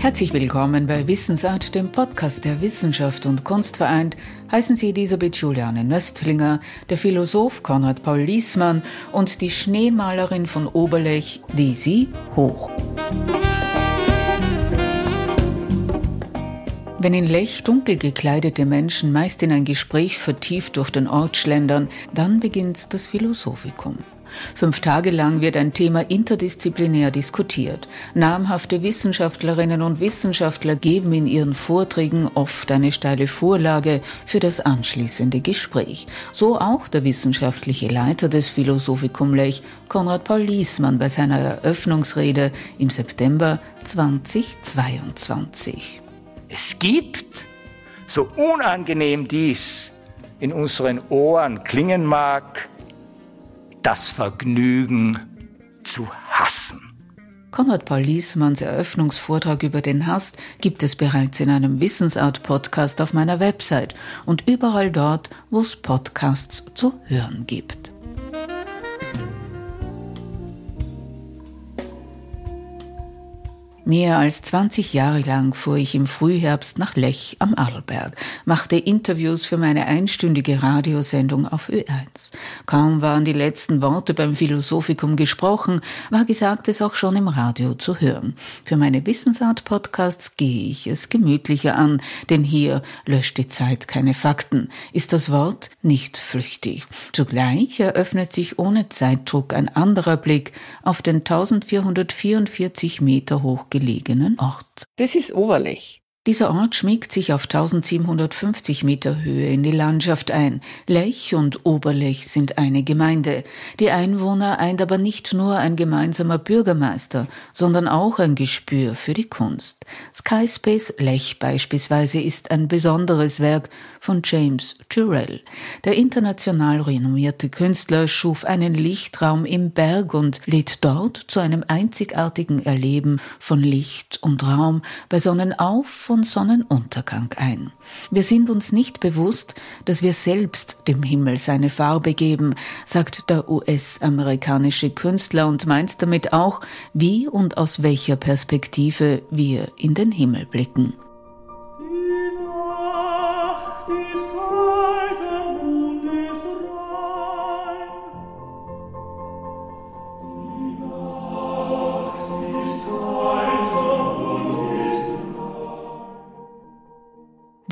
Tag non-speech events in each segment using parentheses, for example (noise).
Herzlich willkommen bei Wissensart, dem Podcast der Wissenschaft und Kunst vereint. Heißen Sie Elisabeth Juliane Nöstlinger, der Philosoph Konrad Paul Liesmann und die Schneemalerin von Oberlech, Desi Hoch. Wenn in Lech dunkel gekleidete Menschen meist in ein Gespräch vertieft durch den Ort schlendern, dann beginnt das Philosophikum. Fünf Tage lang wird ein Thema interdisziplinär diskutiert. Namhafte Wissenschaftlerinnen und Wissenschaftler geben in ihren Vorträgen oft eine steile Vorlage für das anschließende Gespräch. So auch der wissenschaftliche Leiter des Philosophikum Lech, Konrad Paul Liesmann, bei seiner Eröffnungsrede im September 2022. Es gibt, so unangenehm dies in unseren Ohren klingen mag, das Vergnügen zu hassen. Konrad Paul Liesmanns Eröffnungsvortrag über den Hass gibt es bereits in einem Wissensart-Podcast auf meiner Website und überall dort, wo es Podcasts zu hören gibt. Mehr als 20 Jahre lang fuhr ich im Frühherbst nach Lech am Arlberg, machte Interviews für meine einstündige Radiosendung auf Ö1. Kaum waren die letzten Worte beim Philosophikum gesprochen, war Gesagtes auch schon im Radio zu hören. Für meine Wissensart-Podcasts gehe ich es gemütlicher an, denn hier löscht die Zeit keine Fakten, ist das Wort nicht flüchtig. Zugleich eröffnet sich ohne Zeitdruck ein anderer Blick auf den 1444 Meter hoch gelegenen Ort. Das ist Oberlech. Dieser Ort schmiegt sich auf 1750 Meter Höhe in die Landschaft ein. Lech und Oberlech sind eine Gemeinde. Die Einwohner eint aber nicht nur ein gemeinsamer Bürgermeister, sondern auch ein Gespür für die Kunst. Skyspace Lech beispielsweise ist ein besonderes Werk von James Turrell. Der international renommierte Künstler schuf einen Lichtraum im Berg und lädt dort zu einem einzigartigen Erleben von Licht und Raum bei Sonnenauf- von Sonnenuntergang ein. Wir sind uns nicht bewusst, dass wir selbst dem Himmel seine Farbe geben, sagt der US-amerikanische Künstler und meint damit auch, wie und aus welcher Perspektive wir in den Himmel blicken.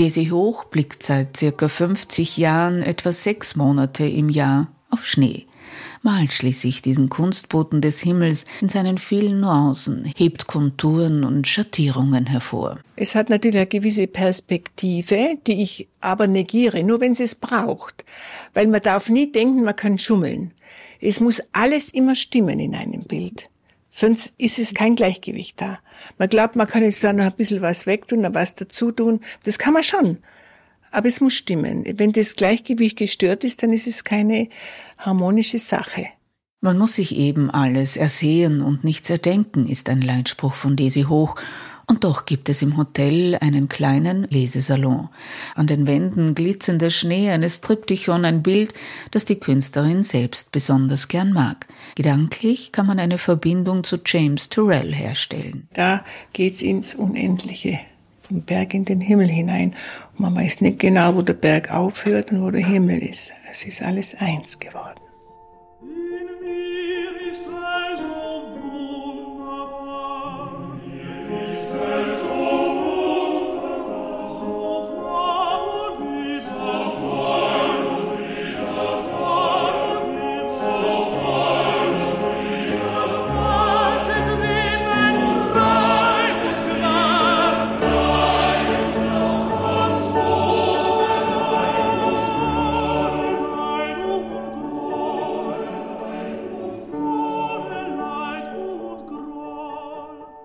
Desi Hoch blickt seit circa 50 Jahren etwa sechs Monate im Jahr auf Schnee, malt schließlich diesen Kunstboten des Himmels in seinen vielen Nuancen, hebt Konturen und Schattierungen hervor. Es hat natürlich eine gewisse Perspektive, die ich aber negiere, nur wenn es es braucht. Weil man darf nie denken, man kann schummeln. Es muss alles immer stimmen in einem Bild. Sonst ist es kein Gleichgewicht da. Man glaubt, man kann jetzt da noch ein bisschen was wegtun, noch was dazu tun. Das kann man schon. Aber es muss stimmen. Wenn das Gleichgewicht gestört ist, dann ist es keine harmonische Sache. Man muss sich eben alles ersehen und nichts erdenken, ist ein Leitspruch von Desi Hoch und doch gibt es im Hotel einen kleinen Lesesalon. An den Wänden glitzernder Schnee, eines Triptychon, ein Bild, das die Künstlerin selbst besonders gern mag. Gedanklich kann man eine Verbindung zu James Turrell herstellen. Da geht's ins Unendliche vom Berg in den Himmel hinein. Und man weiß nicht genau, wo der Berg aufhört und wo der Himmel ist. Es ist alles eins geworden.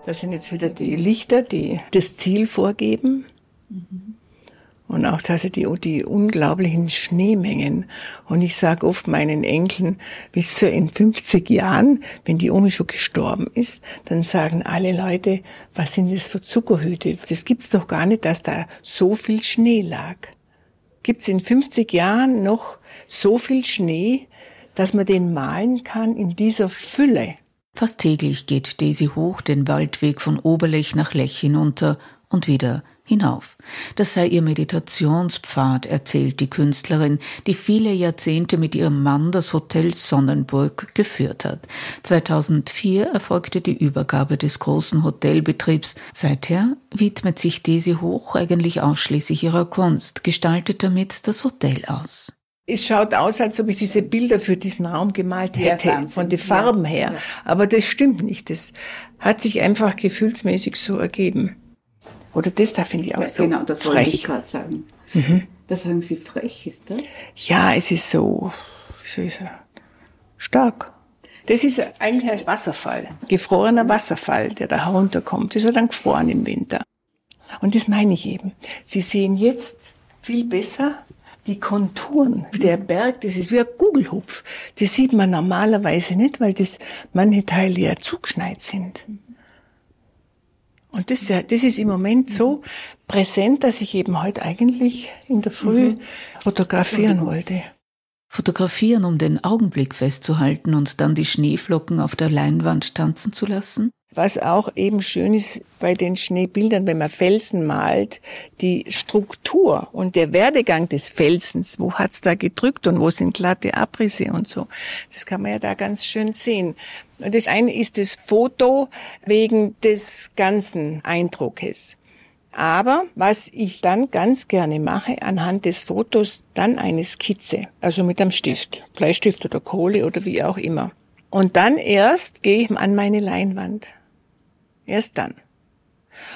Das sind jetzt wieder die Lichter, die das Ziel vorgeben. Und auch dass die, die unglaublichen Schneemengen. Und ich sage oft meinen Enkeln, bis in 50 Jahren, wenn die Omi schon gestorben ist, dann sagen alle Leute, was sind das für Zuckerhüte? Das gibt's doch gar nicht, dass da so viel Schnee lag. gibt es in 50 Jahren noch so viel Schnee, dass man den malen kann in dieser Fülle. Fast täglich geht Daisy hoch den Waldweg von Oberlech nach Lech hinunter und wieder hinauf. Das sei ihr Meditationspfad, erzählt die Künstlerin, die viele Jahrzehnte mit ihrem Mann das Hotel Sonnenburg geführt hat. 2004 erfolgte die Übergabe des großen Hotelbetriebs. Seither widmet sich Desi Hoch eigentlich ausschließlich ihrer Kunst, gestaltet damit das Hotel aus. Es schaut aus, als ob ich diese Bilder für diesen Raum gemalt hätte, ja, von den Farben her. Ja. Aber das stimmt nicht. Das hat sich einfach gefühlsmäßig so ergeben. Oder das da finde ich auch ja, so Genau, das frech. wollte ich gerade sagen. Mhm. Da sagen Sie frech, ist das? Ja, es ist so, soll ich sagen, stark. Das ist eigentlich ein Wasserfall, gefrorener Wasserfall, der da herunterkommt. Das ist dann gefroren im Winter. Und das meine ich eben. Sie sehen jetzt viel besser die Konturen. Der Berg, das ist wie ein Kugelhupf. Das sieht man normalerweise nicht, weil das manche Teile ja zugeschneit sind. Und das, das ist im Moment so präsent, dass ich eben heute eigentlich in der Früh mhm. fotografieren wollte. Fotografieren, um den Augenblick festzuhalten und dann die Schneeflocken auf der Leinwand tanzen zu lassen? Was auch eben schön ist bei den Schneebildern, wenn man Felsen malt, die Struktur und der Werdegang des Felsens, wo hat's da gedrückt und wo sind glatte Abrisse und so. Das kann man ja da ganz schön sehen. Und das eine ist das Foto wegen des ganzen Eindruckes. Aber was ich dann ganz gerne mache, anhand des Fotos dann eine Skizze, also mit einem Stift, Bleistift oder Kohle oder wie auch immer. Und dann erst gehe ich an meine Leinwand. Erst dann.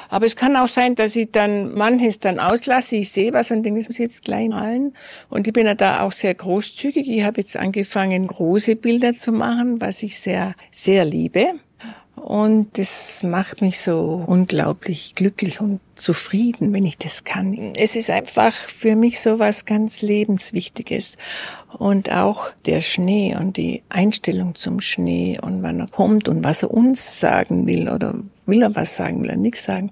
Aber es kann auch sein, dass ich dann manches dann auslasse. Ich sehe was und denke, das muss ich jetzt gleich malen. Und ich bin ja da auch sehr großzügig. Ich habe jetzt angefangen, große Bilder zu machen, was ich sehr, sehr liebe. Und das macht mich so unglaublich glücklich und zufrieden, wenn ich das kann. Es ist einfach für mich so was ganz Lebenswichtiges. Und auch der Schnee und die Einstellung zum Schnee und wann er kommt und was er uns sagen will oder will er was sagen, will er nichts sagen,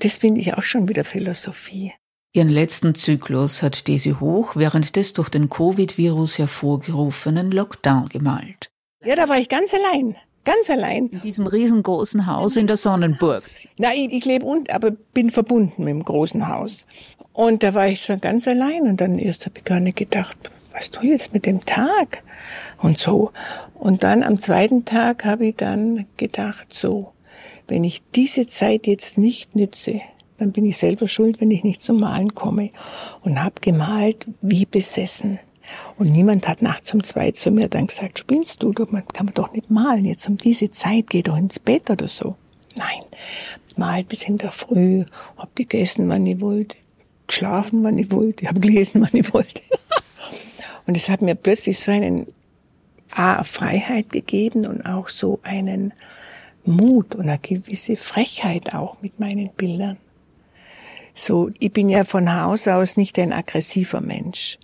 das finde ich auch schon wieder Philosophie. Ihren letzten Zyklus hat Daisy Hoch während des durch den Covid-Virus hervorgerufenen Lockdown gemalt. Ja, da war ich ganz allein. Ganz allein. In diesem riesengroßen Haus in der Sonnenburg. Ich, ich lebe und, aber bin verbunden mit dem großen Haus. Und da war ich schon ganz allein und dann erst habe ich gar nicht gedacht, was tue ich jetzt mit dem Tag? Und so. Und dann am zweiten Tag habe ich dann gedacht, so, wenn ich diese Zeit jetzt nicht nütze, dann bin ich selber schuld, wenn ich nicht zum Malen komme. Und habe gemalt wie besessen. Und niemand hat nachts um zwei zu mir dann gesagt, spielst du, man kann man doch nicht malen, jetzt um diese Zeit, geh doch ins Bett oder so. Nein, malt bis in der Früh, hab gegessen, wann ich wollte, geschlafen, wann ich wollte, hab gelesen, (laughs) wann ich wollte. und es hat mir plötzlich so einen A, Freiheit gegeben und auch so einen Mut und eine gewisse Frechheit auch mit meinen Bildern. So, ich bin ja von Haus aus nicht ein aggressiver Mensch.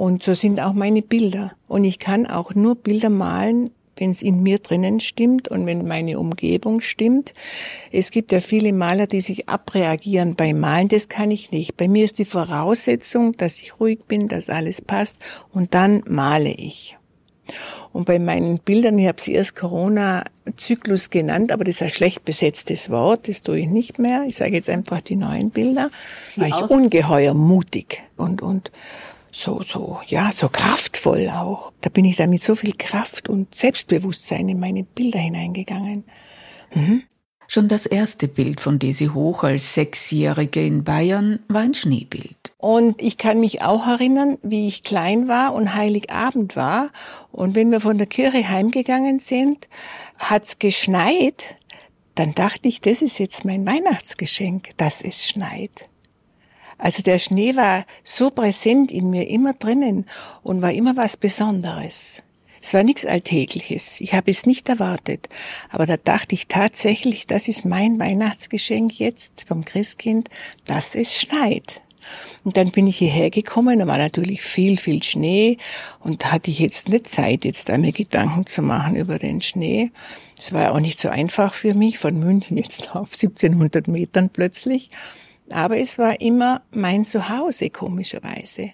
Und so sind auch meine Bilder. Und ich kann auch nur Bilder malen, wenn es in mir drinnen stimmt und wenn meine Umgebung stimmt. Es gibt ja viele Maler, die sich abreagieren beim Malen. Das kann ich nicht. Bei mir ist die Voraussetzung, dass ich ruhig bin, dass alles passt und dann male ich. Und bei meinen Bildern, ich habe sie erst Corona-Zyklus genannt, aber das ist ein schlecht besetztes Wort, das tue ich nicht mehr. Ich sage jetzt einfach die neuen Bilder. War ich ungeheuer mutig und, und so, so, ja, so kraftvoll auch. Da bin ich da mit so viel Kraft und Selbstbewusstsein in meine Bilder hineingegangen. Mhm. Schon das erste Bild von Desi Hoch als Sechsjährige in Bayern war ein Schneebild. Und ich kann mich auch erinnern, wie ich klein war und Heiligabend war. Und wenn wir von der Kirche heimgegangen sind, hat's geschneit. Dann dachte ich, das ist jetzt mein Weihnachtsgeschenk, dass es schneit. Also der Schnee war so präsent in mir, immer drinnen und war immer was Besonderes. Es war nichts Alltägliches. Ich habe es nicht erwartet. Aber da dachte ich tatsächlich, das ist mein Weihnachtsgeschenk jetzt vom Christkind, dass es schneit. Und dann bin ich hierher gekommen, da war natürlich viel, viel Schnee und hatte ich jetzt nicht Zeit, jetzt mir Gedanken zu machen über den Schnee. Es war auch nicht so einfach für mich, von München jetzt auf 1700 Metern plötzlich. Aber es war immer mein Zuhause, komischerweise.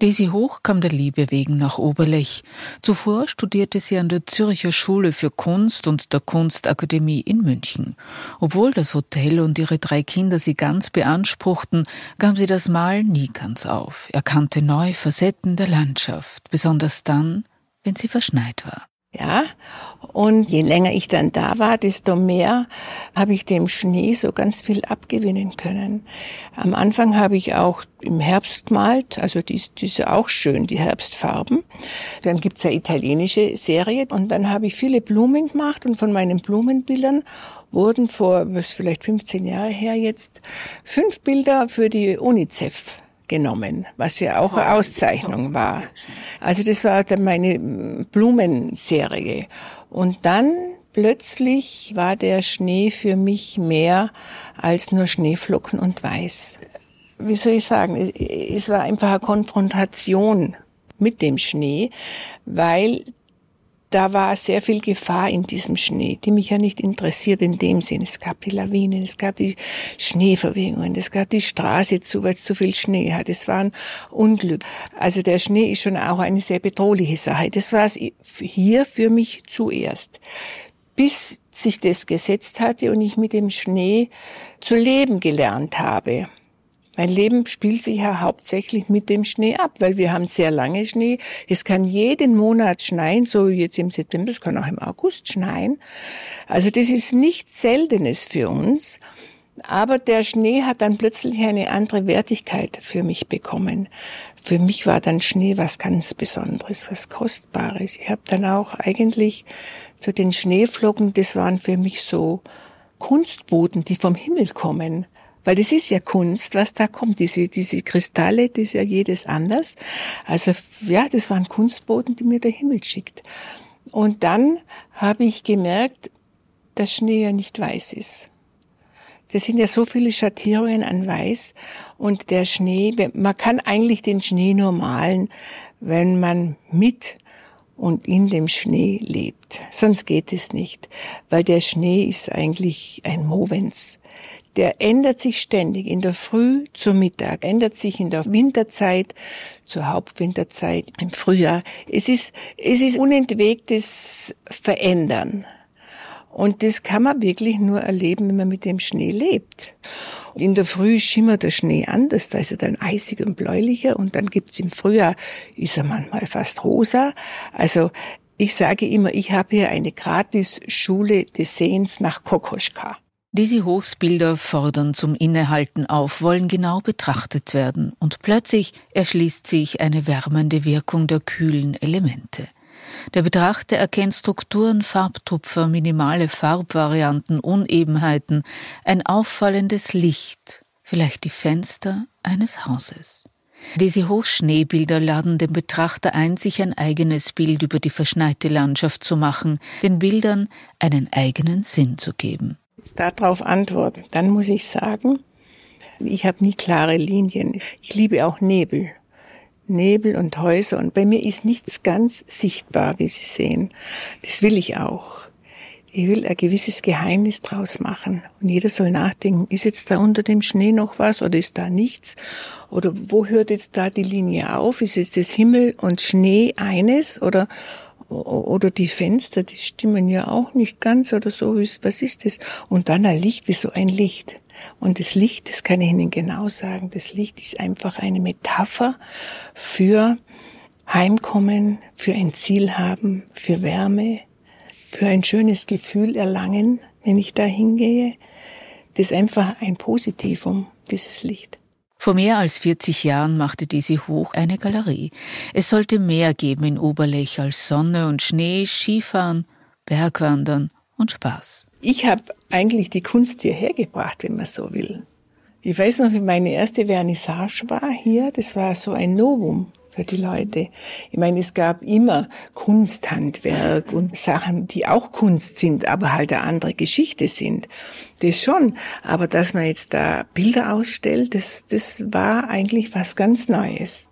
Daisy Hoch kam der Liebe wegen nach Oberlech. Zuvor studierte sie an der Zürcher Schule für Kunst und der Kunstakademie in München. Obwohl das Hotel und ihre drei Kinder sie ganz beanspruchten, gab sie das Mal nie ganz auf, erkannte neue Facetten der Landschaft, besonders dann, wenn sie verschneit war. Ja, und je länger ich dann da war, desto mehr habe ich dem Schnee so ganz viel abgewinnen können. Am Anfang habe ich auch im Herbst gemalt, also die, die ist auch schön, die Herbstfarben. Dann gibt's ja italienische Serie und dann habe ich viele Blumen gemacht und von meinen Blumenbildern wurden vor, was vielleicht 15 Jahre her jetzt, fünf Bilder für die UNICEF genommen, was ja auch eine Auszeichnung war. Also das war dann meine Blumenserie. Und dann plötzlich war der Schnee für mich mehr als nur Schneeflocken und Weiß. Wie soll ich sagen? Es war einfach eine Konfrontation mit dem Schnee, weil da war sehr viel Gefahr in diesem Schnee, die mich ja nicht interessiert in dem Sinn. Es gab die Lawinen, es gab die Schneeverwehungen, es gab die Straße zu, weil es zu viel Schnee hat. Es war ein Unglück. Also der Schnee ist schon auch eine sehr bedrohliche Sache. Das war es hier für mich zuerst. Bis sich das gesetzt hatte und ich mit dem Schnee zu leben gelernt habe. Mein Leben spielt sich ja hauptsächlich mit dem Schnee ab, weil wir haben sehr lange Schnee. Es kann jeden Monat schneien, so jetzt im September, es kann auch im August schneien. Also das ist nichts Seltenes für uns. Aber der Schnee hat dann plötzlich eine andere Wertigkeit für mich bekommen. Für mich war dann Schnee was ganz Besonderes, was Kostbares. Ich habe dann auch eigentlich zu den Schneeflocken, das waren für mich so Kunstboden, die vom Himmel kommen. Weil das ist ja Kunst, was da kommt. Diese, diese Kristalle, das ist ja jedes anders. Also ja, das waren Kunstboden, die mir der Himmel schickt. Und dann habe ich gemerkt, dass Schnee ja nicht weiß ist. Das sind ja so viele Schattierungen an Weiß und der Schnee, man kann eigentlich den Schnee nur malen, wenn man mit und in dem Schnee lebt. Sonst geht es nicht, weil der Schnee ist eigentlich ein Movens der ändert sich ständig. In der Früh zum Mittag, ändert sich in der Winterzeit zur Hauptwinterzeit, im Frühjahr. Es ist, es ist unentwegtes Verändern. Und das kann man wirklich nur erleben, wenn man mit dem Schnee lebt. In der Früh schimmert der Schnee anders, da ist er dann eisig und bläulicher und dann gibt's im Frühjahr, ist er manchmal fast rosa. Also ich sage immer, ich habe hier eine Gratis-Schule des Sehens nach Kokoschka. Diese Hochsbilder fordern zum Innehalten auf, wollen genau betrachtet werden, und plötzlich erschließt sich eine wärmende Wirkung der kühlen Elemente. Der Betrachter erkennt Strukturen, Farbtupfer, minimale Farbvarianten, Unebenheiten, ein auffallendes Licht, vielleicht die Fenster eines Hauses. Diese Hochschneebilder laden den Betrachter ein, sich ein eigenes Bild über die verschneite Landschaft zu machen, den Bildern einen eigenen Sinn zu geben jetzt darauf antworten, dann muss ich sagen, ich habe nie klare Linien. Ich liebe auch Nebel. Nebel und Häuser. Und bei mir ist nichts ganz sichtbar, wie Sie sehen. Das will ich auch. Ich will ein gewisses Geheimnis draus machen. Und jeder soll nachdenken, ist jetzt da unter dem Schnee noch was oder ist da nichts? Oder wo hört jetzt da die Linie auf? Ist jetzt das Himmel und Schnee eines? Oder, oder die Fenster, die stimmen ja auch nicht ganz oder so. Was ist das? Und dann ein Licht, wie so ein Licht. Und das Licht, das kann ich Ihnen genau sagen, das Licht ist einfach eine Metapher für Heimkommen, für ein Ziel haben, für Wärme, für ein schönes Gefühl erlangen, wenn ich da hingehe. Das ist einfach ein Positivum, dieses Licht. Vor mehr als 40 Jahren machte diese Hoch eine Galerie. Es sollte mehr geben in Oberlech als Sonne und Schnee, Skifahren, Bergwandern und Spaß. Ich habe eigentlich die Kunst hierher gebracht, wenn man so will. Ich weiß noch, wie meine erste Vernissage war hier. Das war so ein Novum für die Leute. Ich meine, es gab immer Kunsthandwerk und Sachen, die auch Kunst sind, aber halt eine andere Geschichte sind. Das schon. Aber dass man jetzt da Bilder ausstellt, das, das war eigentlich was ganz Neues.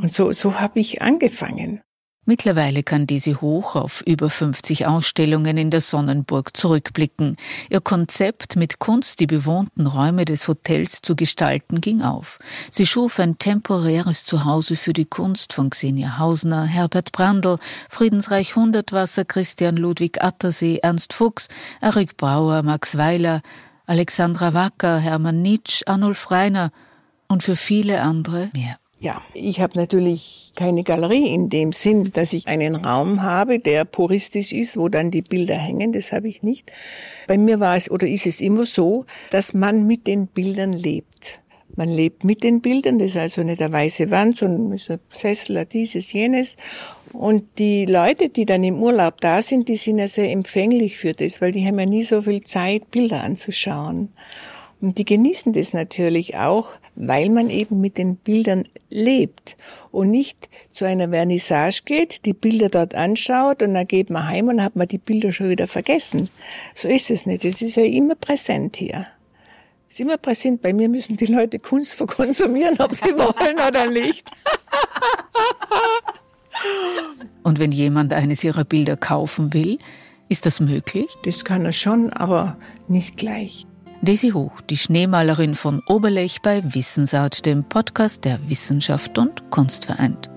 Und so, so habe ich angefangen. Mittlerweile kann diese Hoch auf über 50 Ausstellungen in der Sonnenburg zurückblicken. Ihr Konzept, mit Kunst die bewohnten Räume des Hotels zu gestalten, ging auf. Sie schuf ein temporäres Zuhause für die Kunst von Xenia Hausner, Herbert Brandl, Friedensreich Hundertwasser, Christian Ludwig Attersee, Ernst Fuchs, Erik Brauer, Max Weiler, Alexandra Wacker, Hermann Nitsch, Arnulf Reiner und für viele andere mehr. Ja, ich habe natürlich keine Galerie in dem Sinn, dass ich einen Raum habe, der puristisch ist, wo dann die Bilder hängen. Das habe ich nicht. Bei mir war es oder ist es immer so, dass man mit den Bildern lebt. Man lebt mit den Bildern, das ist also nicht eine weiße Wand, sondern ein Sessel, dieses, jenes. Und die Leute, die dann im Urlaub da sind, die sind ja sehr empfänglich für das, weil die haben ja nie so viel Zeit, Bilder anzuschauen. Und die genießen das natürlich auch, weil man eben mit den Bildern lebt und nicht zu einer Vernissage geht, die Bilder dort anschaut und dann geht man heim und hat man die Bilder schon wieder vergessen. So ist es nicht. Es ist ja immer präsent hier. Es ist immer präsent. Bei mir müssen die Leute Kunst verkonsumieren, ob sie wollen oder nicht. und wenn jemand eines ihrer Bilder kaufen will, ist das möglich? Das kann er schon, aber nicht gleich. Daisy Hoch, die Schneemalerin von Oberlech bei Wissensart, dem Podcast der Wissenschaft und Kunst vereint.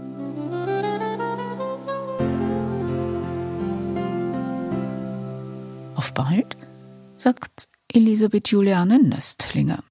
Auf bald, sagt Elisabeth Juliane Nöstlinger.